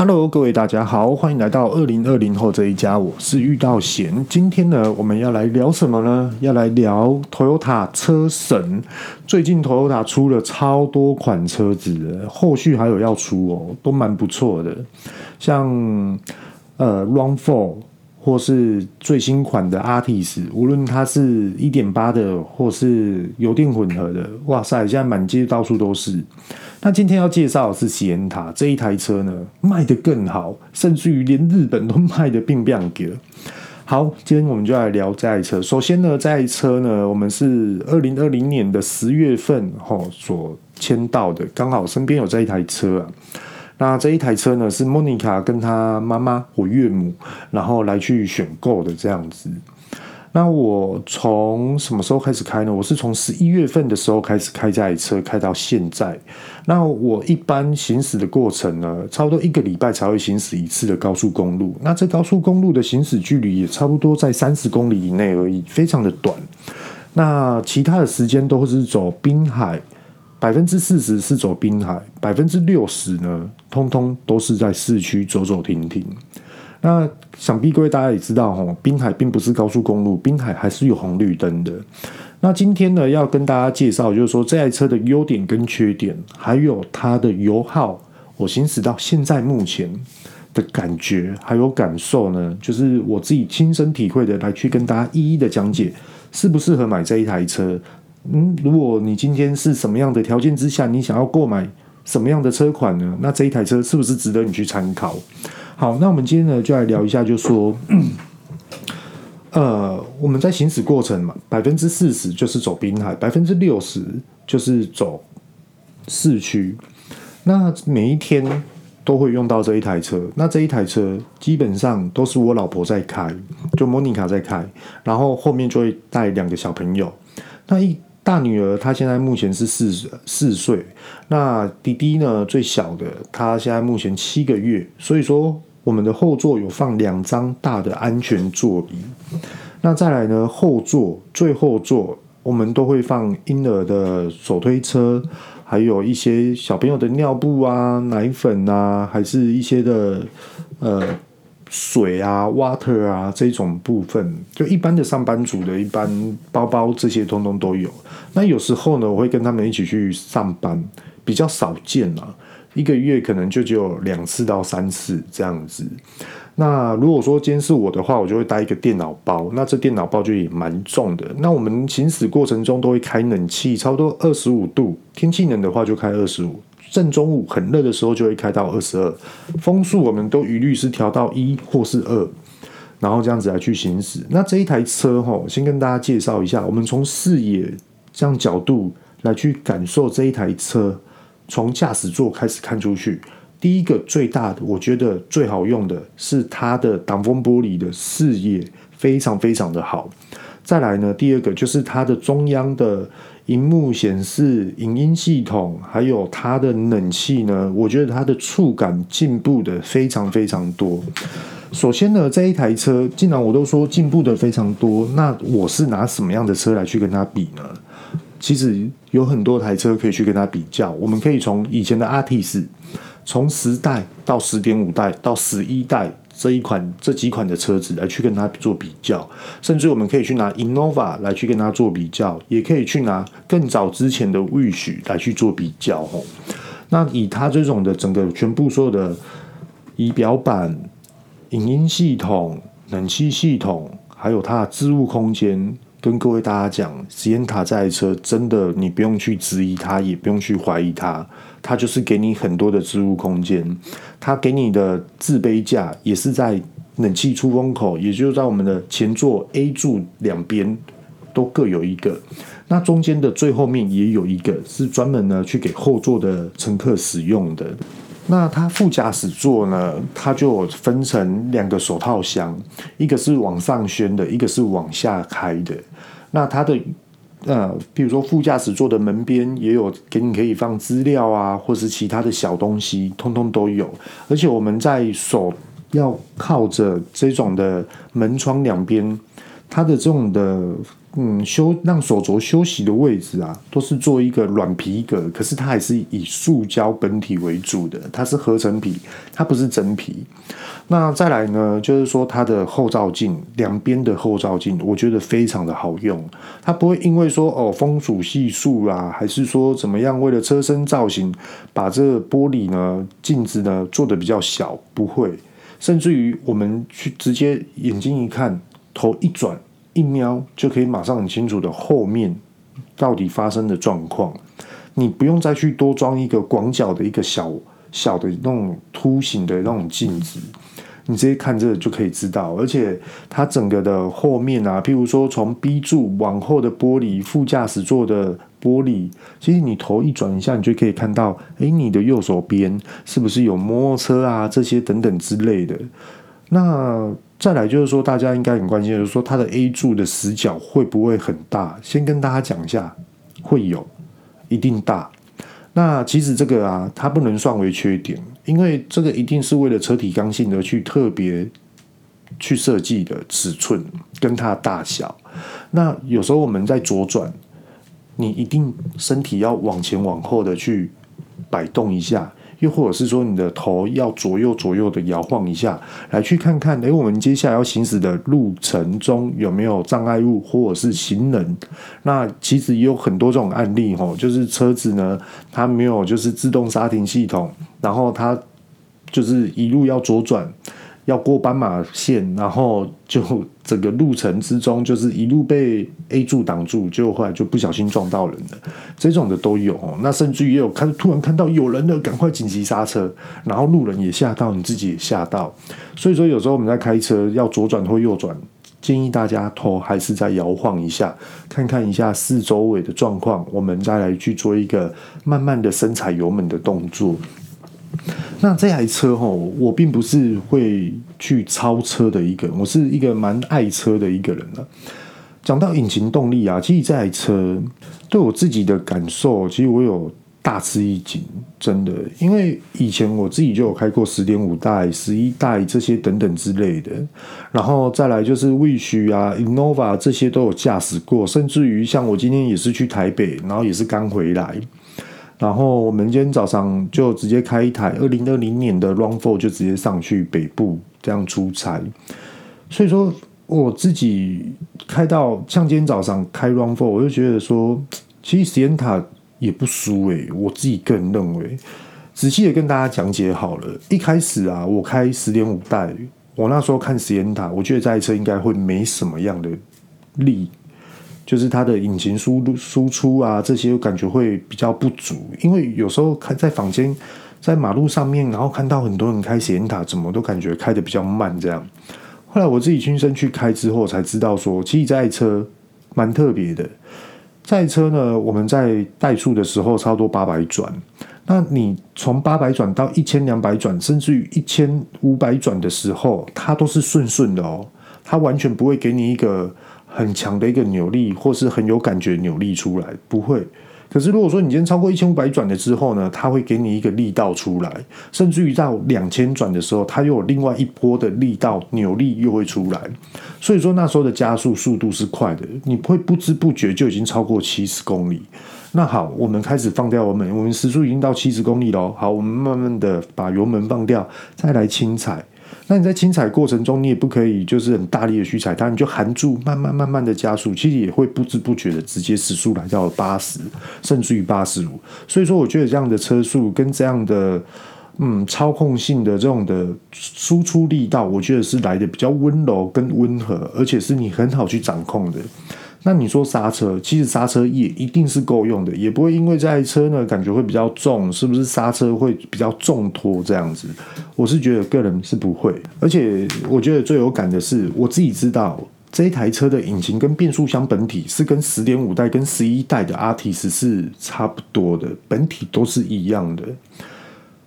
Hello，各位大家好，欢迎来到二零二零后这一家，我是遇到贤。今天呢，我们要来聊什么呢？要来聊 Toyota 车神。最近 Toyota 出了超多款车子，后续还有要出哦，都蛮不错的。像呃 RAV4 或是最新款的 Artis，无论它是一点八的或是油电混合的，哇塞，现在满街到处都是。那今天要介绍的是 Sienna 这一台车呢，卖得更好，甚至于连日本都卖得并不让给。好，今天我们就来聊这台车。首先呢，这台车呢，我们是二零二零年的十月份齁所签到的，刚好身边有这一台车啊。那这一台车呢，是 Monica 跟她妈妈，我岳母，然后来去选购的这样子。那我从什么时候开始开呢？我是从十一月份的时候开始开这台车，开到现在。那我一般行驶的过程呢，差不多一个礼拜才会行驶一次的高速公路。那这高速公路的行驶距离也差不多在三十公里以内而已，非常的短。那其他的时间都是走滨海，百分之四十是走滨海，百分之六十呢，通通都是在市区走走停停。那想必各位大家也知道，吼，滨海并不是高速公路，滨海还是有红绿灯的。那今天呢，要跟大家介绍，就是说这台车的优点跟缺点，还有它的油耗，我行驶到现在目前的感觉还有感受呢，就是我自己亲身体会的，来去跟大家一一的讲解，适不适合买这一台车。嗯，如果你今天是什么样的条件之下，你想要购买什么样的车款呢？那这一台车是不是值得你去参考？好，那我们今天呢就来聊一下，就说，呃，我们在行驶过程嘛，百分之四十就是走滨海，百分之六十就是走市区。那每一天都会用到这一台车，那这一台车基本上都是我老婆在开，就莫妮卡在开，然后后面就会带两个小朋友。那一大女儿她现在目前是四四岁，那弟弟呢最小的他现在目前七个月，所以说。我们的后座有放两张大的安全座椅，那再来呢，后座最后座我们都会放婴儿的手推车，还有一些小朋友的尿布啊、奶粉啊，还是一些的呃水啊、water 啊这种部分，就一般的上班族的一般包包这些通通都有。那有时候呢，我会跟他们一起去上班，比较少见啊。一个月可能就只有两次到三次这样子。那如果说今天是我的话，我就会带一个电脑包。那这电脑包就也蛮重的。那我们行驶过程中都会开冷气，差不多二十五度。天气冷的话就开二十五。正中午很热的时候就会开到二十二。风速我们都一律是调到一或是二，然后这样子来去行驶。那这一台车哈，先跟大家介绍一下，我们从视野这样角度来去感受这一台车。从驾驶座开始看出去，第一个最大的，我觉得最好用的是它的挡风玻璃的视野非常非常的好。再来呢，第二个就是它的中央的荧幕显示、影音系统，还有它的冷气呢，我觉得它的触感进步的非常非常多。首先呢，这一台车既然我都说进步的非常多，那我是拿什么样的车来去跟它比呢？其实有很多台车可以去跟它比较，我们可以从以前的 Altis，从十代到十点五代到十一代这一款这几款的车子来去跟它做比较，甚至我们可以去拿 Innova 来去跟它做比较，也可以去拿更早之前的 Wish 来去做比较。吼，那以它这种的整个全部所有的仪表板、影音系统、冷气系统，还有它的置物空间。跟各位大家讲，Sienna 这台车真的，你不用去质疑它，也不用去怀疑它，它就是给你很多的置物空间。它给你的置杯架也是在冷气出风口，也就是在我们的前座 A 柱两边都各有一个。那中间的最后面也有一个，是专门呢去给后座的乘客使用的。那它副驾驶座呢，它就分成两个手套箱，一个是往上掀的，一个是往下开的。那它的呃，比如说副驾驶座的门边也有给你可以放资料啊，或是其他的小东西，通通都有。而且我们在手要靠着这种的门窗两边，它的这种的嗯，休让手镯休息的位置啊，都是做一个软皮革，可是它还是以塑胶本体为主的，它是合成皮，它不是真皮。那再来呢，就是说它的后照镜两边的后照镜，我觉得非常的好用，它不会因为说哦风阻系数啦，还是说怎么样，为了车身造型，把这个玻璃呢镜子呢做的比较小，不会，甚至于我们去直接眼睛一看，头一转。一瞄就可以马上很清楚的后面到底发生的状况，你不用再去多装一个广角的一个小小的那种凸形的那种镜子，你直接看这就可以知道。而且它整个的后面啊，譬如说从 B 柱往后的玻璃，副驾驶座的玻璃，其实你头一转一下，你就可以看到，诶，你的右手边是不是有摩托车啊这些等等之类的。那再来就是说，大家应该很关心，就是说它的 A 柱的死角会不会很大？先跟大家讲一下，会有，一定大。那其实这个啊，它不能算为缺点，因为这个一定是为了车体刚性而去特别去设计的尺寸跟它的大小。那有时候我们在左转，你一定身体要往前往后的去摆动一下。又或者是说，你的头要左右左右的摇晃一下，来去看看，诶，我们接下来要行驶的路程中有没有障碍物或者是行人？那其实也有很多这种案例，吼，就是车子呢，它没有就是自动刹停系统，然后它就是一路要左转。要过斑马线，然后就整个路程之中，就是一路被 A 柱挡住，就后来就不小心撞到人了。这种的都有。那甚至也有看，突然看到有人了，赶快紧急刹车，然后路人也吓到，你自己也吓到。所以说，有时候我们在开车要左转或右转，建议大家头还是再摇晃一下，看看一下四周围的状况，我们再来去做一个慢慢的深踩油门的动作。那这台车吼，我并不是会去超车的一个人，我是一个蛮爱车的一个人了。讲到引擎动力啊，其实这台车对我自己的感受，其实我有大吃一惊，真的。因为以前我自己就有开过十点五代、十一代这些等等之类的，然后再来就是 Wish 啊、Innova 这些都有驾驶过，甚至于像我今天也是去台北，然后也是刚回来。然后我们今天早上就直接开一台二零二零年的 RAV4，就直接上去北部这样出差。所以说我自己开到像今天早上开 RAV4，我就觉得说，其实 Sienna 也不输诶，我自己个人认为。仔细的跟大家讲解好了，一开始啊，我开十点五代，我那时候看 Sienna，我觉得这台车应该会没什么样的力。就是它的引擎输入输出啊，这些感觉会比较不足，因为有时候开在房间，在马路上面，然后看到很多人开显卡，怎么都感觉开得比较慢这样。后来我自己亲身去开之后，才知道说，其实这台车蛮特别的。这台车呢，我们在怠速的时候差不多八百转，那你从八百转到一千两百转，甚至于一千五百转的时候，它都是顺顺的哦，它完全不会给你一个。很强的一个扭力，或是很有感觉扭力出来，不会。可是如果说你今天超过一千五百转了之后呢，它会给你一个力道出来，甚至于到两千转的时候，它又有另外一波的力道扭力又会出来。所以说那时候的加速速度是快的，你会不知不觉就已经超过七十公里。那好，我们开始放掉油门，我们时速已经到七十公里了。好，我们慢慢的把油门放掉，再来轻踩。那你在轻踩过程中，你也不可以就是很大力的去踩它，你就含住，慢慢慢慢的加速，其实也会不知不觉的直接时速来到了八十，甚至于八十五。所以说，我觉得这样的车速跟这样的嗯操控性的这种的输出力道，我觉得是来的比较温柔跟温和，而且是你很好去掌控的。那你说刹车，其实刹车也一定是够用的，也不会因为这台车呢感觉会比较重，是不是刹车会比较重拖这样子？我是觉得个人是不会，而且我觉得最有感的是，我自己知道这台车的引擎跟变速箱本体是跟十点五代跟十一代的 Altis 是差不多的，本体都是一样的。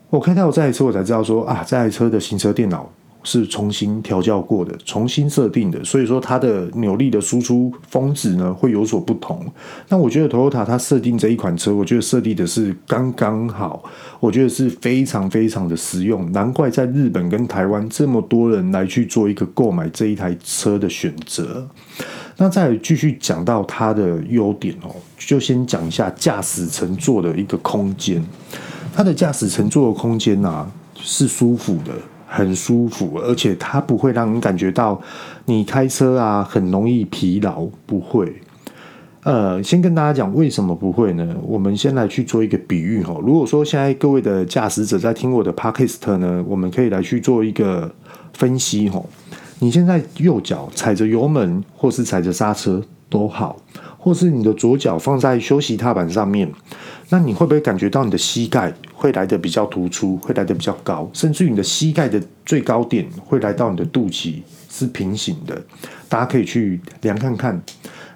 我开到这台车，我才知道说啊，这台车的行车电脑。是重新调教过的，重新设定的，所以说它的扭力的输出峰值呢会有所不同。那我觉得 Toyota 它设定这一款车，我觉得设定的是刚刚好，我觉得是非常非常的实用，难怪在日本跟台湾这么多人来去做一个购买这一台车的选择。那再继续讲到它的优点哦，就先讲一下驾驶乘坐的一个空间。它的驾驶乘坐的空间啊是舒服的，很舒服，而且它不会让你感觉到你开车啊很容易疲劳，不会。呃，先跟大家讲为什么不会呢？我们先来去做一个比喻哈。如果说现在各位的驾驶者在听我的 Podcast 呢，我们可以来去做一个分析哈。你现在右脚踩着油门，或是踩着刹车都好，或是你的左脚放在休息踏板上面，那你会不会感觉到你的膝盖会来得比较突出，会来得比较高，甚至于你的膝盖的最高点会来到你的肚脐是平行的？大家可以去量看看。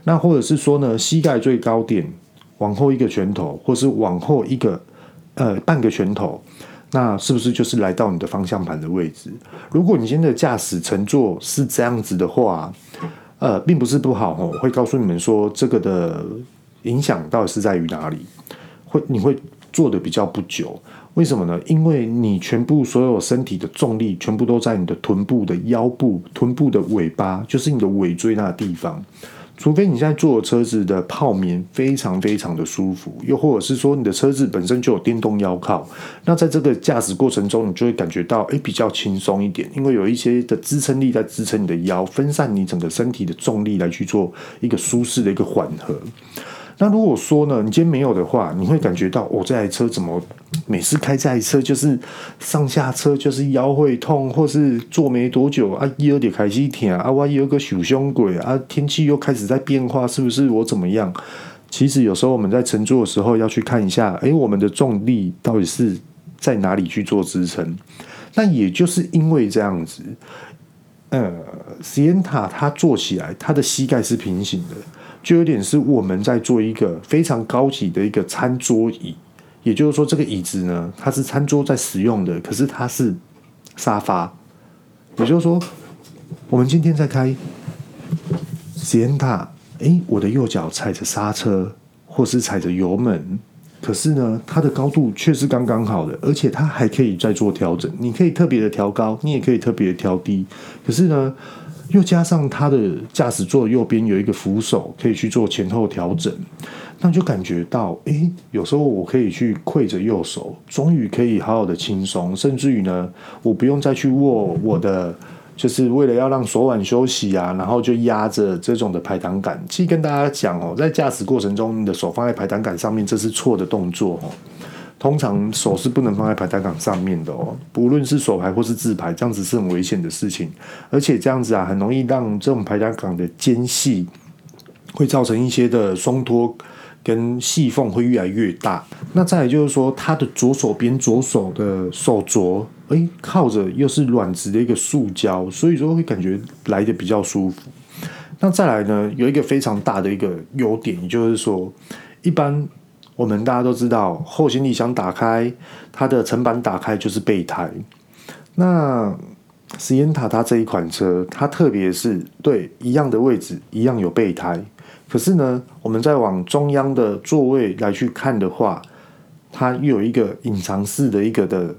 那或者是说呢，膝盖最高点往后一个拳头，或是往后一个呃半个拳头，那是不是就是来到你的方向盘的位置？如果你现在的驾驶乘坐是这样子的话，呃，并不是不好哦。我会告诉你们说，这个的影响到底是在于哪里？会你会坐的比较不久，为什么呢？因为你全部所有身体的重力全部都在你的臀部的腰部、臀部的尾巴，就是你的尾椎那地方。除非你现在坐的车子的泡棉非常非常的舒服，又或者是说你的车子本身就有电动腰靠，那在这个驾驶过程中，你就会感觉到诶比较轻松一点，因为有一些的支撑力在支撑你的腰，分散你整个身体的重力来去做一个舒适的一个缓和。那如果说呢，你今天没有的话，你会感觉到我、这台车怎么每次开这台车就是上下车就是腰会痛，或是坐没多久啊，腰就开始疼啊，我有个小胸鬼啊，天气又开始在变化，是不是我怎么样？其实有时候我们在乘坐的时候要去看一下，诶，我们的重力到底是在哪里去做支撑？那也就是因为这样子，呃，Centa 它坐起来，它的膝盖是平行的。就有点是我们在做一个非常高级的一个餐桌椅，也就是说，这个椅子呢，它是餐桌在使用的，可是它是沙发。也就是说，我们今天在开 Sienta，诶，我的右脚踩着刹车或是踩着油门，可是呢，它的高度却是刚刚好的，而且它还可以再做调整。你可以特别的调高，你也可以特别的调低，可是呢。又加上它的驾驶座右边有一个扶手，可以去做前后调整，那就感觉到，诶，有时候我可以去跪着右手，终于可以好好的轻松，甚至于呢，我不用再去握我的，就是为了要让手腕休息啊，然后就压着这种的排挡杆。其实跟大家讲哦，在驾驶过程中，你的手放在排挡杆上面，这是错的动作哦。通常手是不能放在排单杆上面的哦，不论是手牌或是自牌，这样子是很危险的事情，而且这样子啊，很容易让这种排单杆的间隙会造成一些的松脱跟细缝会越来越大。那再来就是说，它的左手边左手的手镯，诶，靠着又是软质的一个塑胶，所以说会感觉来的比较舒服。那再来呢，有一个非常大的一个优点，也就是说，一般。我们大家都知道，后行李箱打开，它的层板打开就是备胎。那 Sienta 它这一款车，它特别是对一样的位置，一样有备胎。可是呢，我们再往中央的座位来去看的话，它又有一个隐藏式的一个的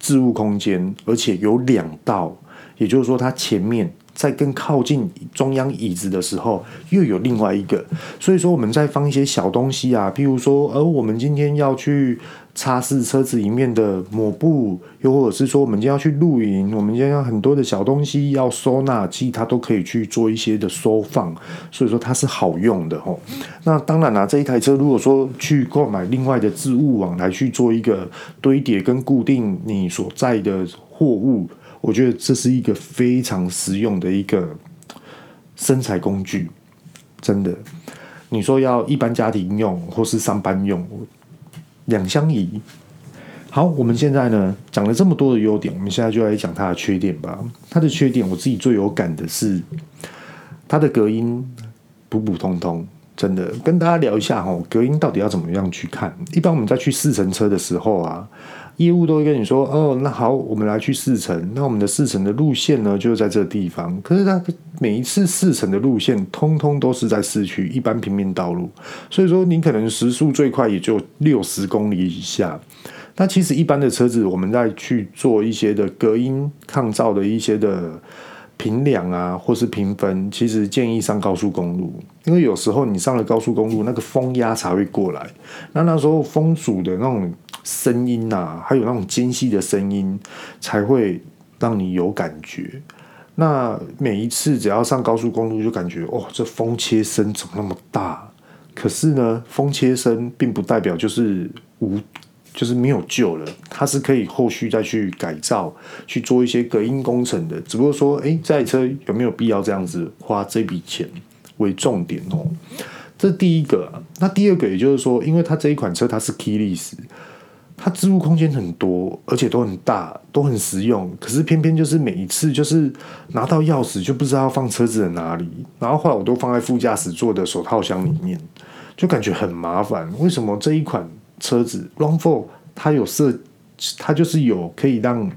置物空间，而且有两道，也就是说，它前面。在更靠近中央椅子的时候，又有另外一个，所以说我们在放一些小东西啊，譬如说，而我们今天要去擦拭车子里面的抹布，又或者是说我们今天要去露营，我们今天要很多的小东西要收纳，其实它都可以去做一些的收放，所以说它是好用的吼。那当然啦，这一台车如果说去购买另外的置物网来去做一个堆叠跟固定你所在的货物。我觉得这是一个非常实用的一个生财工具，真的。你说要一般家庭用或是上班用，两相宜。好，我们现在呢讲了这么多的优点，我们现在就来讲它的缺点吧。它的缺点，我自己最有感的是它的隔音普普通通，真的。跟大家聊一下哦，隔音到底要怎么样去看？一般我们在去试乘车的时候啊。业务都会跟你说：“哦，那好，我们来去试乘。那我们的试乘的路线呢，就是在这个地方。可是它每一次试乘的路线，通通都是在市区一般平面道路，所以说你可能时速最快也就六十公里以下。那其实一般的车子，我们在去做一些的隔音抗噪的一些的平凉啊，或是平分，其实建议上高速公路，因为有时候你上了高速公路，那个风压才会过来，那那时候风阻的那种声音啊，还有那种间隙的声音，才会让你有感觉。那每一次只要上高速公路，就感觉哦，这风切声怎么那么大？可是呢，风切声并不代表就是无。就是没有救了，它是可以后续再去改造，去做一些隔音工程的。只不过说，诶，这台车有没有必要这样子花这笔钱为重点哦？这第一个。那第二个，也就是说，因为它这一款车它是 keyless，它置物空间很多，而且都很大，都很实用。可是偏偏就是每一次就是拿到钥匙就不知道放车子的哪里，然后后来我都放在副驾驶座的手套箱里面，就感觉很麻烦。为什么这一款？车子 RAV4 它有设，它就是有可以让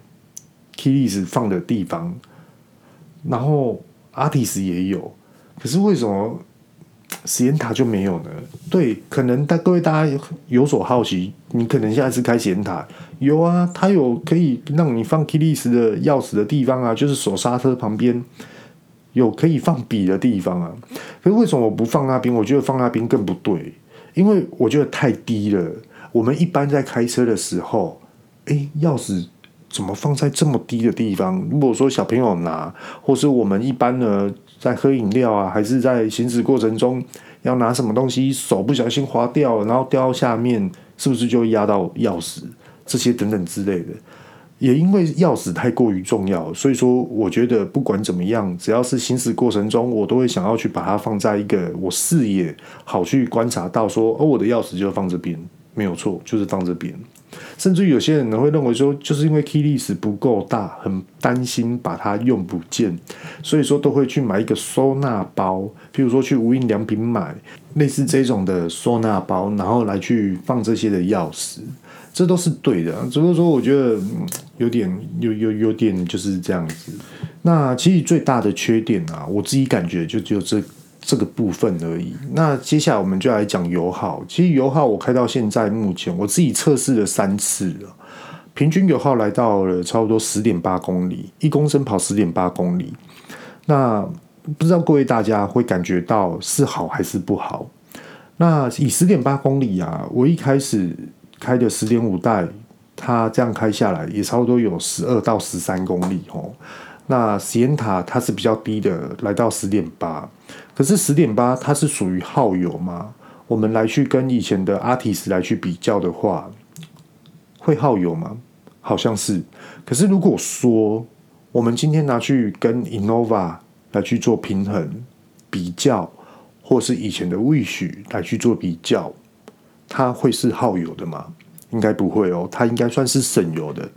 Keys 放的地方，然后 Artis 也有，可是为什么实验塔就没有呢？对，可能大各位大家有所好奇，你可能现在是开实验塔，有啊，它有可以让你放 keyless 的钥匙的地方啊，就是手刹车旁边有可以放笔的地方啊，可是为什么我不放那边？我觉得放那边更不对，因为我觉得太低了。我们一般在开车的时候，诶，钥匙怎么放在这么低的地方？如果说小朋友拿，或是我们一般呢，在喝饮料啊，还是在行驶过程中要拿什么东西，手不小心滑掉，然后掉到下面，是不是就压到钥匙？这些等等之类的。也因为钥匙太过于重要，所以说我觉得不管怎么样，只要是行驶过程中，我都会想要去把它放在一个我视野好去观察到说，说哦，我的钥匙就放这边。没有错，就是放这边。甚至有些人呢会认为说，就是因为 keyless 不够大，很担心把它用不见，所以说都会去买一个收纳包，譬如说去无印良品买类似这种的收纳包，然后来去放这些的钥匙，这都是对的。只不过说，我觉得有点有有有点就是这样子。那其实最大的缺点啊，我自己感觉就只有这。这个部分而已。那接下来我们就来讲油耗。其实油耗我开到现在目前，我自己测试了三次了，平均油耗来到了差不多十点八公里，一公升跑十点八公里。那不知道各位大家会感觉到是好还是不好？那以十点八公里啊，我一开始开的十点五代，它这样开下来也差不多有十二到十三公里哦。那实验塔它是比较低的，来到十点八。可是十点八它是属于耗油吗？我们来去跟以前的 Altis 来去比较的话，会耗油吗？好像是。可是如果说我们今天拿去跟 Innova 来去做平衡比较，或是以前的 Wish 来去做比较，它会是耗油的吗？应该不会哦，它应该算是省油的。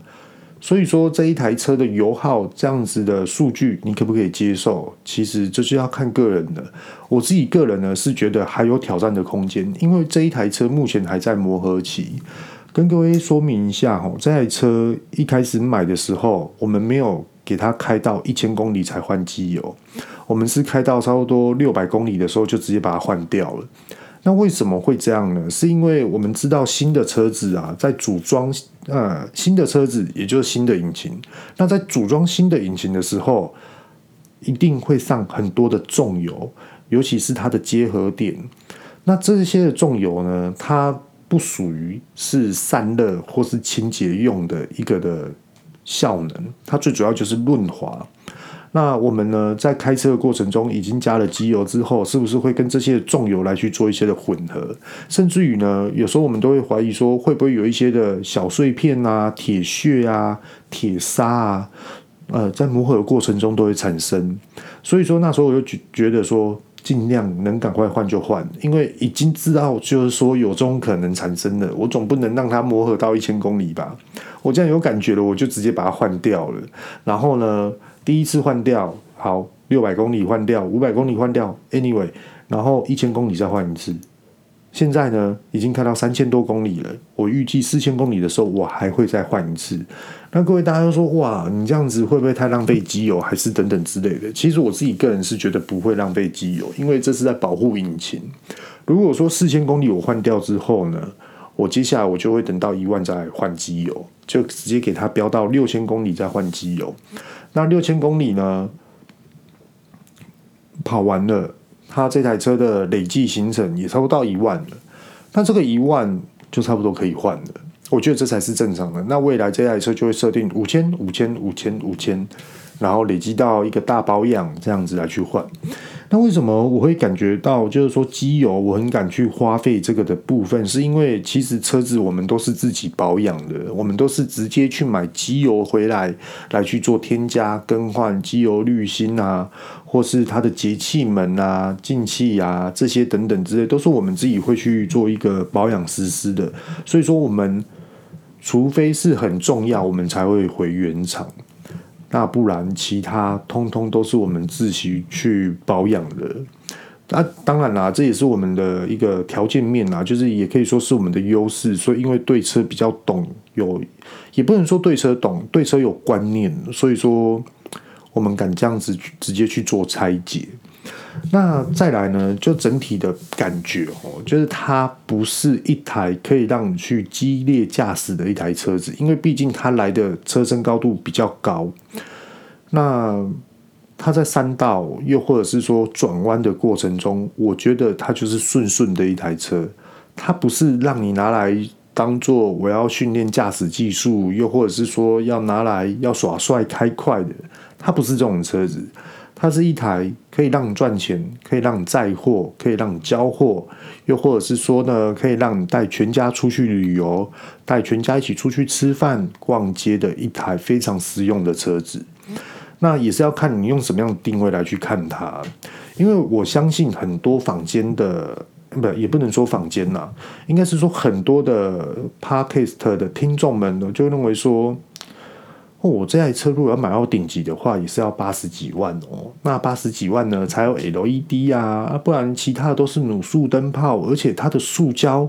所以说这一台车的油耗这样子的数据，你可不可以接受？其实这就要看个人的。我自己个人呢是觉得还有挑战的空间，因为这一台车目前还在磨合期。跟各位说明一下哈，这台车一开始买的时候，我们没有给它开到一千公里才换机油，我们是开到差不多六百公里的时候就直接把它换掉了。那为什么会这样呢？是因为我们知道新的车子啊，在组装呃新的车子，也就是新的引擎。那在组装新的引擎的时候，一定会上很多的重油，尤其是它的结合点。那这些的重油呢，它不属于是散热或是清洁用的一个的效能，它最主要就是润滑。那我们呢，在开车的过程中，已经加了机油之后，是不是会跟这些重油来去做一些的混合？甚至于呢，有时候我们都会怀疑说，会不会有一些的小碎片啊、铁屑啊、铁砂啊，呃，在磨合的过程中都会产生。所以说那时候我就觉觉得说，尽量能赶快换就换，因为已经知道就是说有这种可能产生的，我总不能让它磨合到一千公里吧？我这样有感觉了，我就直接把它换掉了。然后呢，第一次换掉，好，六百公里换掉，五百公里换掉，anyway，然后一千公里再换一次。现在呢，已经开到三千多公里了。我预计四千公里的时候，我还会再换一次。那各位大家都说，哇，你这样子会不会太浪费机油，还是等等之类的？其实我自己个人是觉得不会浪费机油，因为这是在保护引擎。如果说四千公里我换掉之后呢，我接下来我就会等到一万再换机油，就直接给它飙到六千公里再换机油。那六千公里呢？跑完了，他这台车的累计行程也差不多到一万了。那这个一万就差不多可以换了。我觉得这才是正常的。那未来这台车就会设定五千、五千、五千、五千，然后累积到一个大保养这样子来去换。那为什么我会感觉到就是说机油我很敢去花费这个的部分，是因为其实车子我们都是自己保养的，我们都是直接去买机油回来来去做添加更换机油滤芯啊，或是它的节气门啊、进气啊这些等等之类，都是我们自己会去做一个保养实施的。所以说我们除非是很重要，我们才会回原厂。那不然，其他通通都是我们自己去保养的。那、当然啦，这也是我们的一个条件面啦，就是也可以说是我们的优势。所以，因为对车比较懂，有也不能说对车懂，对车有观念，所以说我们敢这样子直接去做拆解。那再来呢，就整体的感觉哦，就是它不是一台可以让你去激烈驾驶的一台车子，因为毕竟它来的车身高度比较高。那它在山道又或者是说转弯的过程中，我觉得它就是顺顺的一台车，它不是让你拿来当做我要训练驾驶技术，又或者是说要拿来要耍帅开快的，它不是这种车子。它是一台可以让你赚钱，可以让你载货，可以让你交货，又或者是说呢，可以让你带全家出去旅游，带全家一起出去吃饭、逛街的一台非常实用的车子。那也是要看你用什么样的定位来去看它，因为我相信很多坊间的，不，也不能说坊间呐，应该是说很多的 Podcast 的听众们呢，就认为说。哦，我这台车如果要买到顶级的话，也是要八十几万哦。那八十几万呢，才有 LED 啊，不然其他的都是卤素灯泡，而且它的塑胶，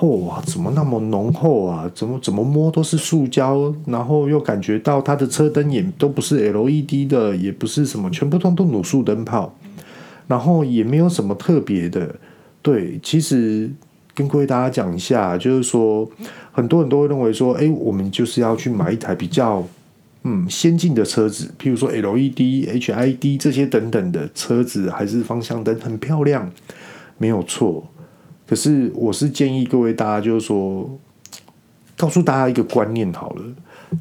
哇，怎么那么浓厚啊？怎么怎么摸都是塑胶，然后又感觉到它的车灯也都不是 LED 的，也不是什么，全部通通卤素灯泡，然后也没有什么特别的。对，其实跟各位大家讲一下，就是说很多人都会认为说，哎，我们就是要去买一台比较。嗯，先进的车子，譬如说 LED、HID 这些等等的车子，还是方向灯很漂亮，没有错。可是我是建议各位大家，就是说，告诉大家一个观念好了，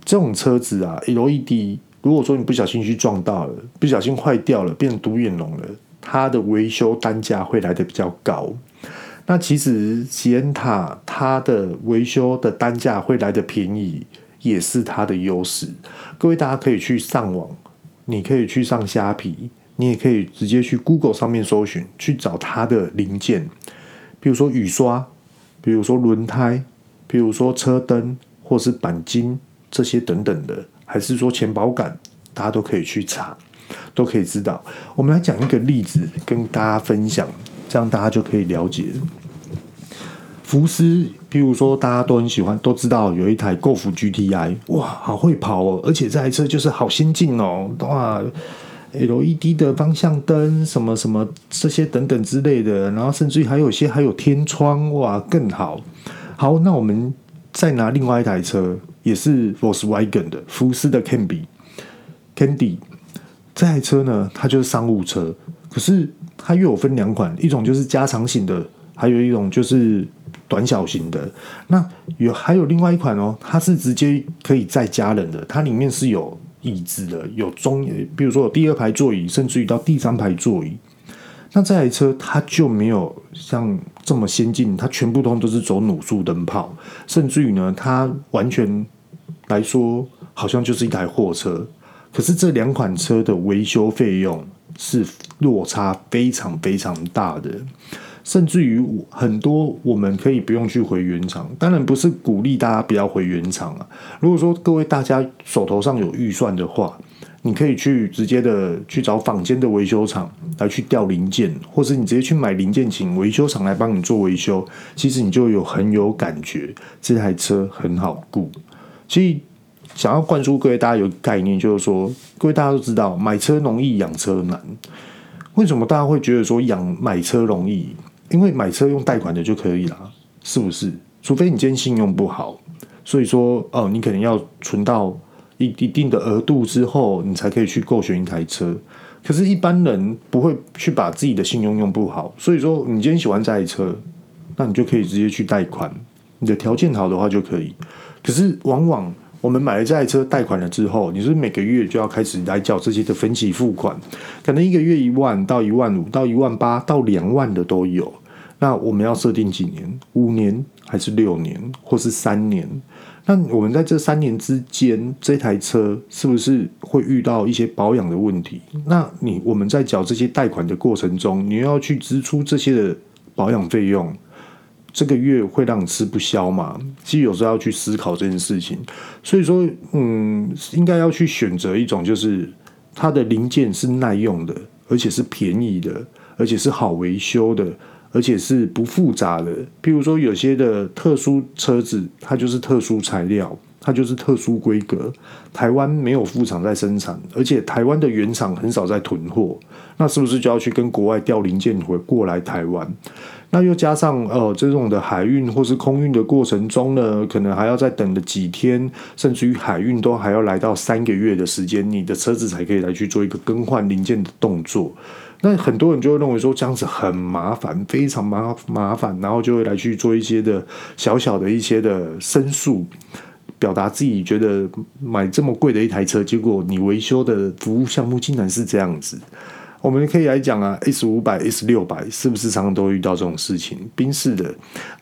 这种车子啊，LED，如果说你不小心去撞到了，不小心坏掉了，变独眼龙了，它的维修单价会来得比较高。那其实捷安塔它的维修的单价会来得便宜。也是它的优势，各位大家可以去上网，你可以去上虾皮，你也可以直接去 Google 上面搜寻，去找它的零件，比如说雨刷，比如说轮胎，比如说车灯，或是钣金这些等等的，还是说前保杆，大家都可以去查，都可以知道。我们来讲一个例子跟大家分享，这样大家就可以了解。福斯，譬如说大家都很喜欢，都知道有一台 Golf GTI，哇，好会跑哦！而且这台车就是好先进哦，哇，LED 的方向灯，什么什么这些等等之类的，然后甚至于还有些还有天窗，哇，更好。好，那我们再拿另外一台车，也是 Volkswagen 的福斯的 Candy，Candy 这台车呢，它就是商务车，可是它又有分两款，一种就是加长型的，还有一种就是。短小型的，那有还有另外一款哦，它是直接可以载家人的，它里面是有椅子的，有中，比如说有第二排座椅，甚至于到第三排座椅。那这台车它就没有像这么先进，它全部都都是走卤素灯泡，甚至于呢，它完全来说好像就是一台货车。可是这两款车的维修费用是落差非常非常大的。甚至于很多我们可以不用去回原厂，当然不是鼓励大家不要回原厂啊。如果说各位大家手头上有预算的话，你可以去直接的去找坊间的维修厂来去调零件，或是你直接去买零件，请维修厂来帮你做维修。其实你就有很有感觉，这台车很好顾。所以想要灌输各位大家有概念，就是说，各位大家都知道，买车容易养车难。为什么大家会觉得说养买车容易？因为买车用贷款的就可以了，是不是？除非你今天信用不好，所以说哦，你可能要存到一一定的额度之后，你才可以去购选一台车。可是，一般人不会去把自己的信用用不好。所以说，你今天喜欢这台车，那你就可以直接去贷款。你的条件好的话就可以。可是，往往我们买了这台车，贷款了之后，你是每个月就要开始来缴这些的分期付款？可能一个月一万到一万五到一万八到两万的都有。那我们要设定几年？五年还是六年，或是三年？那我们在这三年之间，这台车是不是会遇到一些保养的问题？那你我们在缴这些贷款的过程中，你要去支出这些的保养费用，这个月会让你吃不消嘛？其实有时候要去思考这件事情。所以说，嗯，应该要去选择一种，就是它的零件是耐用的，而且是便宜的，而且是好维修的。而且是不复杂的，譬如说有些的特殊车子，它就是特殊材料，它就是特殊规格。台湾没有副厂在生产，而且台湾的原厂很少在囤货，那是不是就要去跟国外调零件回过来台湾？那又加上呃这种的海运或是空运的过程中呢，可能还要再等了几天，甚至于海运都还要来到三个月的时间，你的车子才可以来去做一个更换零件的动作。那很多人就会认为说这样子很麻烦，非常麻麻烦，然后就会来去做一些的小小的一些的申诉，表达自己觉得买这么贵的一台车，结果你维修的服务项目竟然是这样子。我们可以来讲啊，S 五百、S 六百是不是常常都遇到这种事情？宾士的，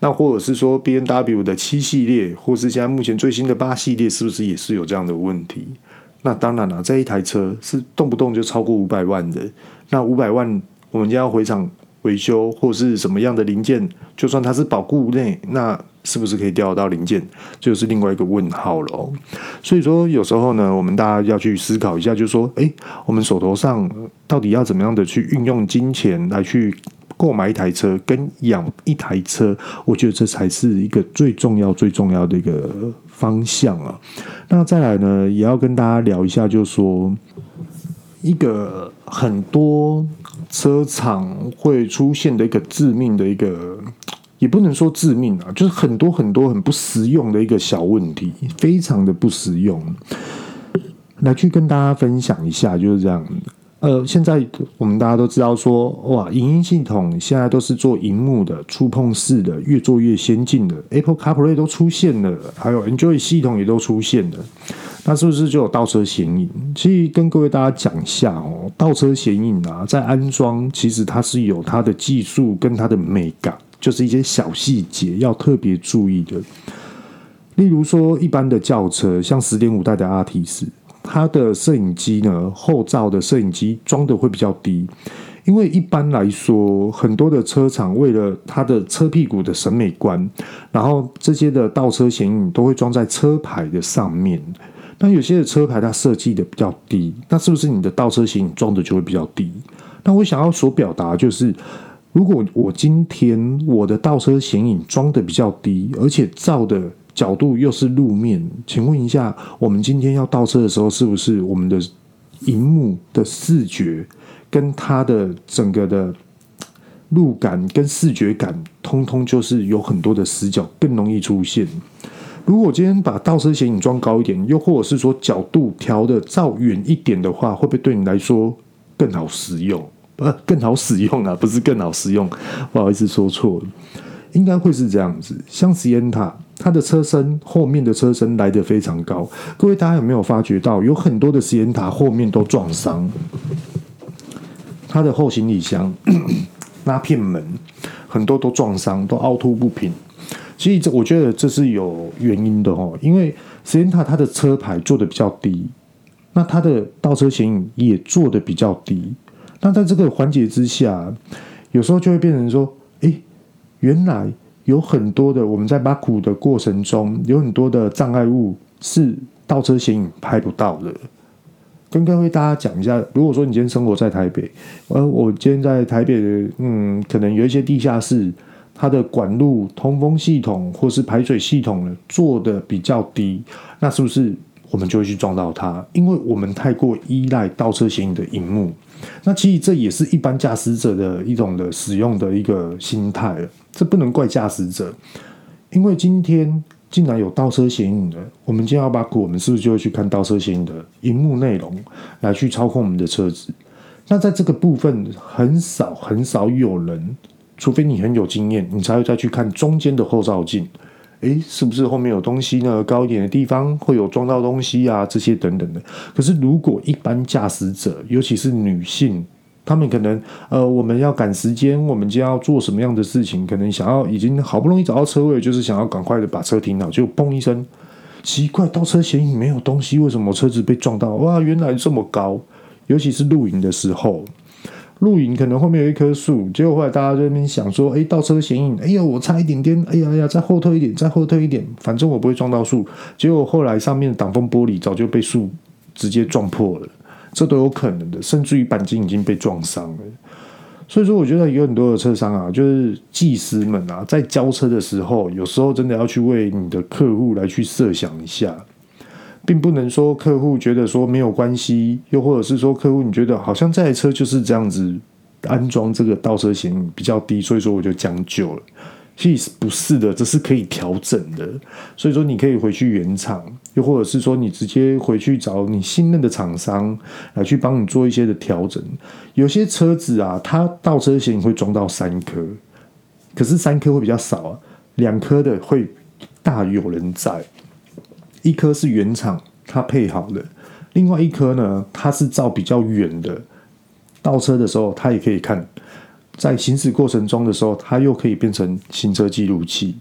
那或者是说 B N W 的七系列，或是现在目前最新的八系列，是不是也是有这样的问题？那当然了，这一台车是动不动就超过五百万的。那五百万，我们要回厂维修或是什么样的零件，就算它是保固内，那是不是可以调到零件，就是另外一个问号了。所以说，有时候呢，我们大家要去思考一下，就是说，诶，我们手头上到底要怎么样的去运用金钱来去购买一台车，跟养一台车，我觉得这才是一个最重要、最重要的一个方向啊。那再来呢，也要跟大家聊一下，就是说。一个很多车厂会出现的一个致命的一个，也不能说致命啊，就是很多很多很不实用的一个小问题，非常的不实用。来去跟大家分享一下，就是这样。呃，现在我们大家都知道说，哇，影音系统现在都是做荧幕的、触碰式的，越做越先进的。Apple CarPlay 都出现了，还有 Android 系统也都出现了。那是不是就有倒车显影？其实跟各位大家讲一下哦，倒车显影啊，在安装其实它是有它的技术跟它的美感，就是一些小细节要特别注意的。例如说，一般的轿车，像十点五代的阿提斯，它的摄影机呢，后照的摄影机装的会比较低，因为一般来说，很多的车厂为了它的车屁股的审美观，然后这些的倒车显影都会装在车牌的上面。那有些的车牌它设计的比较低，那是不是你的倒车显影装的就会比较低？那我想要所表达就是，如果我今天我的倒车显影装的比较低，而且照的角度又是路面，请问一下，我们今天要倒车的时候，是不是我们的荧幕的视觉跟它的整个的路感跟视觉感，通通就是有很多的死角，更容易出现？如果今天把倒车显影装高一点，又或者是说角度调的照远一点的话，会不会对你来说更好使用？呃，更好使用啊，不是更好使用，不好意思说错了，应该会是这样子。像斯延塔它的车身后面的车身来得非常高，各位大家有没有发觉到，有很多的实验塔后面都撞伤，它的后行李箱、拉片门很多都撞伤，都凹凸不平。其实这我觉得这是有原因的哦，因为实验塔它的车牌做的比较低，那它的倒车显影也做的比较低，那在这个环节之下，有时候就会变成说，诶，原来有很多的我们在挖苦的过程中，有很多的障碍物是倒车显影拍不到的。跟各位大家讲一下，如果说你今天生活在台北，而我今天在台北的，嗯，可能有一些地下室。它的管路、通风系统或是排水系统呢，做的比较低，那是不是我们就会去撞到它？因为我们太过依赖倒车显影的荧幕，那其实这也是一般驾驶者的一种的使用的一个心态了，这不能怪驾驶者，因为今天竟然有倒车显影的，我们今天要把股，我们是不是就会去看倒车显影的荧幕内容，来去操控我们的车子？那在这个部分，很少很少有人，除非你很有经验，你才会再去看中间的后照镜。诶，是不是后面有东西呢？高一点的地方会有撞到东西啊，这些等等的。可是如果一般驾驶者，尤其是女性，她们可能呃，我们要赶时间，我们今天要做什么样的事情？可能想要已经好不容易找到车位，就是想要赶快的把车停好，就砰一声，奇怪，倒车显影没有东西，为什么车子被撞到？哇，原来这么高！尤其是露营的时候。露营可能后面有一棵树，结果后来大家在那边想说：“哎，倒车显影，哎呀，我差一点点，哎呀哎呀，再后退一点，再后退一点，反正我不会撞到树。”结果后来上面的挡风玻璃早就被树直接撞破了，这都有可能的，甚至于钣金已经被撞伤了。所以说，我觉得有很多的车商啊，就是技师们啊，在交车的时候，有时候真的要去为你的客户来去设想一下。并不能说客户觉得说没有关系，又或者是说客户你觉得好像这台车就是这样子安装这个倒车显比较低，所以说我就将就了。其实不是的，这是可以调整的。所以说你可以回去原厂，又或者是说你直接回去找你信任的厂商来去帮你做一些的调整。有些车子啊，它倒车显会装到三颗，可是三颗会比较少啊，两颗的会大有人在。一颗是原厂它配好的，另外一颗呢，它是照比较远的，倒车的时候它也可以看，在行驶过程中的时候，它又可以变成行车记录器。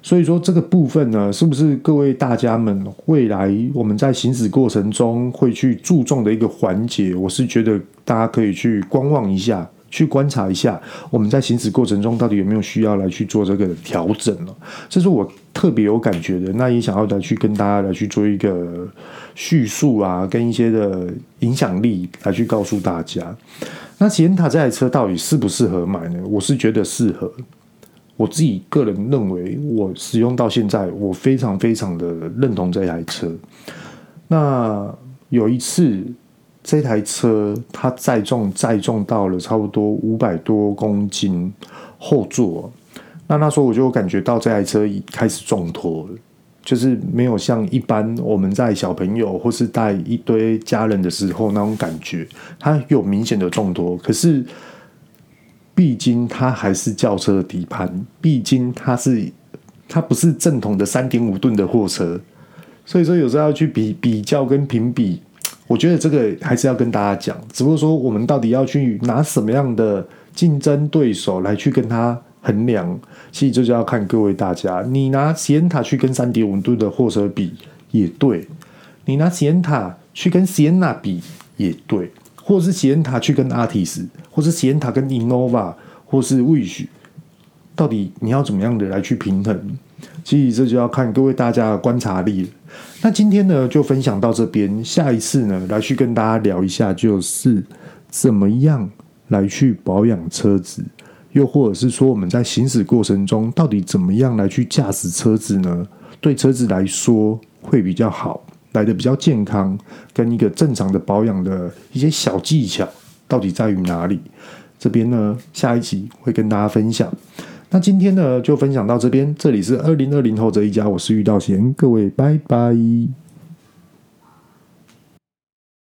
所以说这个部分呢，是不是各位大家们未来我们在行驶过程中会去注重的一个环节？我是觉得大家可以去观望一下。去观察一下，我们在行驶过程中到底有没有需要来去做这个调整了？这是我特别有感觉的。那也想要来去跟大家来去做一个叙述啊，跟一些的影响力来去告诉大家。那喜恩塔这台车到底适不适合买呢？我是觉得适合。我自己个人认为，我使用到现在，我非常非常的认同这台车。那有一次。这台车它载重载重到了差不多五百多公斤后座，那那时候我就感觉到这台车已开始重托了，就是没有像一般我们在小朋友或是带一堆家人的时候那种感觉，它有明显的重托。可是，毕竟它还是轿车的底盘，毕竟它是它不是正统的三点五吨的货车，所以说有时候要去比比较跟评比。我觉得这个还是要跟大家讲，只不过说我们到底要去拿什么样的竞争对手来去跟他衡量，其实这就要看各位大家。你拿席安塔去跟三点五吨的货车比也对，你拿席安塔去跟席安娜比也对，或者是席安塔去跟阿提斯，或是席安塔跟 Innova，或是 Wish，到底你要怎么样的来去平衡？其实这就要看各位大家的观察力。那今天呢，就分享到这边。下一次呢，来去跟大家聊一下，就是怎么样来去保养车子，又或者是说我们在行驶过程中，到底怎么样来去驾驶车子呢？对车子来说会比较好，来的比较健康，跟一个正常的保养的一些小技巧，到底在于哪里？这边呢，下一集会跟大家分享。那今天呢，就分享到这边。这里是二零二零后这一家，我是遇到贤，各位拜拜。